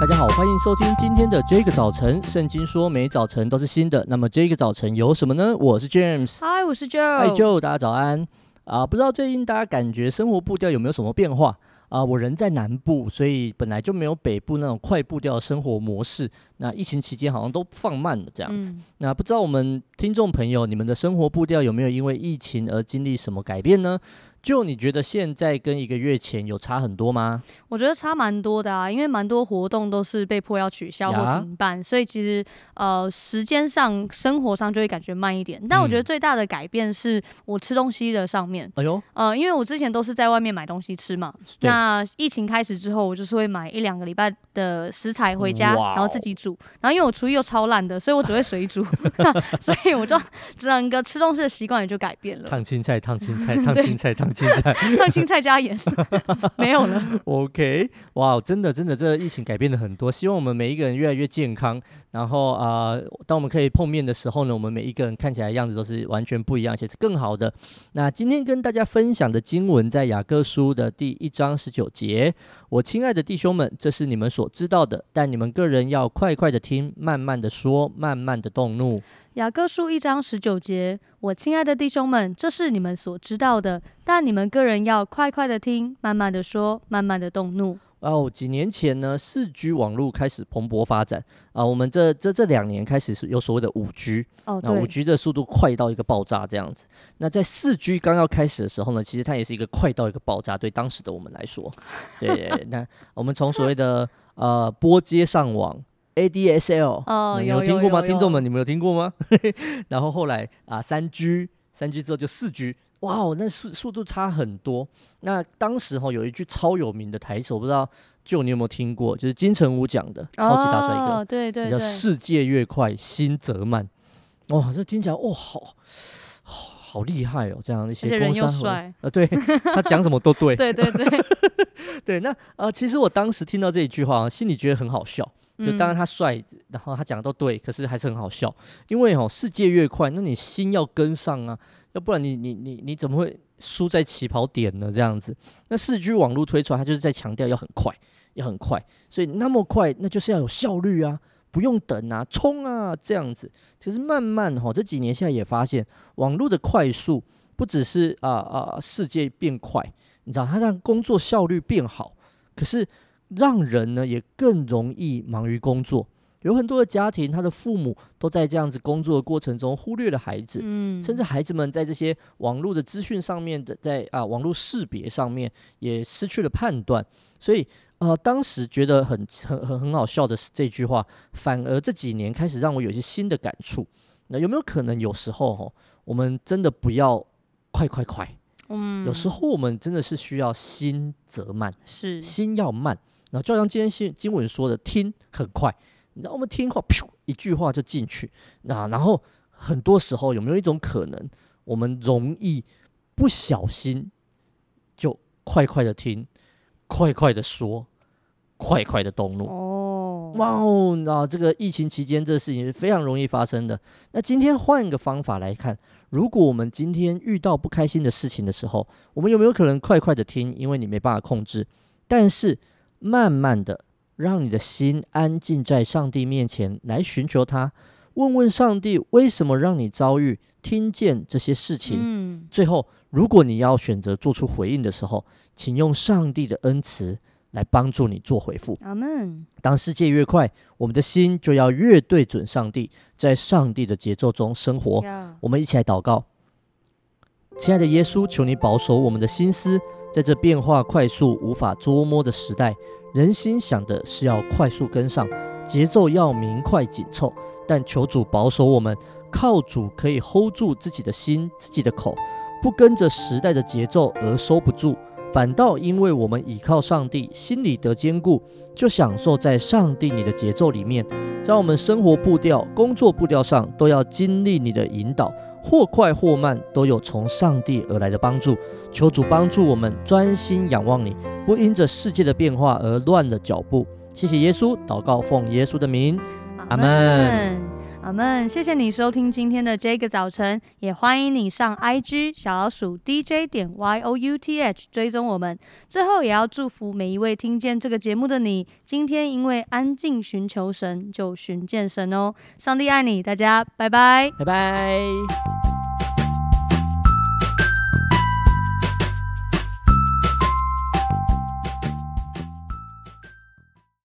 大家好，欢迎收听今天的这个早晨。圣经说每早晨都是新的，那么这个早晨有什么呢？我是 James，嗨，我是 Joe，嗨 Joe，大家早安啊！不知道最近大家感觉生活步调有没有什么变化啊？我人在南部，所以本来就没有北部那种快步调的生活模式。那疫情期间好像都放慢了这样子。嗯、那不知道我们听众朋友，你们的生活步调有没有因为疫情而经历什么改变呢？就你觉得现在跟一个月前有差很多吗？我觉得差蛮多的啊，因为蛮多活动都是被迫要取消或停办，所以其实呃时间上、生活上就会感觉慢一点。但我觉得最大的改变是我吃东西的上面。哎呦，呃，因为我之前都是在外面买东西吃嘛。那疫情开始之后，我就是会买一两个礼拜的食材回家，然后自己煮。然后因为我厨艺又超烂的，所以我只会水煮，所以我就整个吃东西的习惯也就改变了。烫青菜，烫青菜，烫青菜，烫。青菜，烫青菜加盐，没有了。OK，哇，真的真的，这个疫情改变了很多。希望我们每一个人越来越健康。然后啊、呃，当我们可以碰面的时候呢，我们每一个人看起来样子都是完全不一样，而且是更好的。那今天跟大家分享的经文在雅各书的第一章十九节。我亲爱的弟兄们，这是你们所知道的，但你们个人要快快的听，慢慢的说，慢慢的动怒。雅各书一章十九节，我亲爱的弟兄们，这是你们所知道的，但你们个人要快快的听，慢慢的说，慢慢的动怒。哦，几年前呢，四 G 网络开始蓬勃发展啊，我们这这这两年开始是有所谓的五 G，哦，那五 G 的速度快到一个爆炸这样子。那在四 G 刚要开始的时候呢，其实它也是一个快到一个爆炸，对当时的我们来说，对，那我们从所谓的呃拨接上网。ADSL，哦，有听过吗？听众们，你们有听过吗？然后后来啊，三 G，三 G 之后就四 G，哇哦，那速速度差很多。那当时哈有一句超有名的台词，我不知道就你有没有听过，就是金城武讲的，超级大帅哥，哦、对对对，叫世界越快，心则慢。哇，这听起来哇、哦，好好厉害哦，这样一些人又帅，呃，对他讲什么都对，对对对 对。那呃，其实我当时听到这一句话，心里觉得很好笑。就当然他帅，然后他讲的都对，可是还是很好笑。因为哦，世界越快，那你心要跟上啊，要不然你你你你怎么会输在起跑点呢？这样子，那四 G 网络推出来，它就是在强调要很快，要很快，所以那么快，那就是要有效率啊，不用等啊，冲啊，这样子。其实慢慢哈，这几年现在也发现，网络的快速不只是啊啊世界变快，你知道，它让工作效率变好，可是。让人呢也更容易忙于工作，有很多的家庭，他的父母都在这样子工作的过程中忽略了孩子，嗯，甚至孩子们在这些网络的资讯上面的，在啊网络识别上面也失去了判断，所以呃当时觉得很很很很好笑的是这句话，反而这几年开始让我有一些新的感触。那有没有可能有时候哈，我们真的不要快快快，嗯，有时候我们真的是需要心则慢，是。心要慢。那就像今天经经文说的，听很快，你知道我们听话，噗，一句话就进去。那然后很多时候有没有一种可能，我们容易不小心就快快的听，快快的说，快快的动怒。哦，哇哦，那这个疫情期间这个事情是非常容易发生的。那今天换一个方法来看，如果我们今天遇到不开心的事情的时候，我们有没有可能快快的听？因为你没办法控制，但是。慢慢的，让你的心安静在上帝面前来寻求他，问问上帝为什么让你遭遇、听见这些事情。嗯，最后，如果你要选择做出回应的时候，请用上帝的恩慈来帮助你做回复。阿门。当世界越快，我们的心就要越对准上帝，在上帝的节奏中生活。我们一起来祷告，亲爱的耶稣，求你保守我们的心思。在这变化快速、无法捉摸的时代，人心想的是要快速跟上，节奏要明快紧凑。但求主保守我们，靠主可以 hold 住自己的心、自己的口，不跟着时代的节奏而收不住，反倒因为我们倚靠上帝，心里得坚固，就享受在上帝你的节奏里面。在我们生活步调、工作步调上，都要经历你的引导。或快或慢，都有从上帝而来的帮助。求主帮助我们专心仰望你，不因着世界的变化而乱了脚步。谢谢耶稣，祷告奉耶稣的名，阿门。们，谢谢你收听今天的这个早晨，也欢迎你上 IG 小老鼠 DJ 点 YOUTH 追踪我们。最后也要祝福每一位听见这个节目的你，今天因为安静寻求神，就寻见神哦。上帝爱你，大家拜拜，拜拜。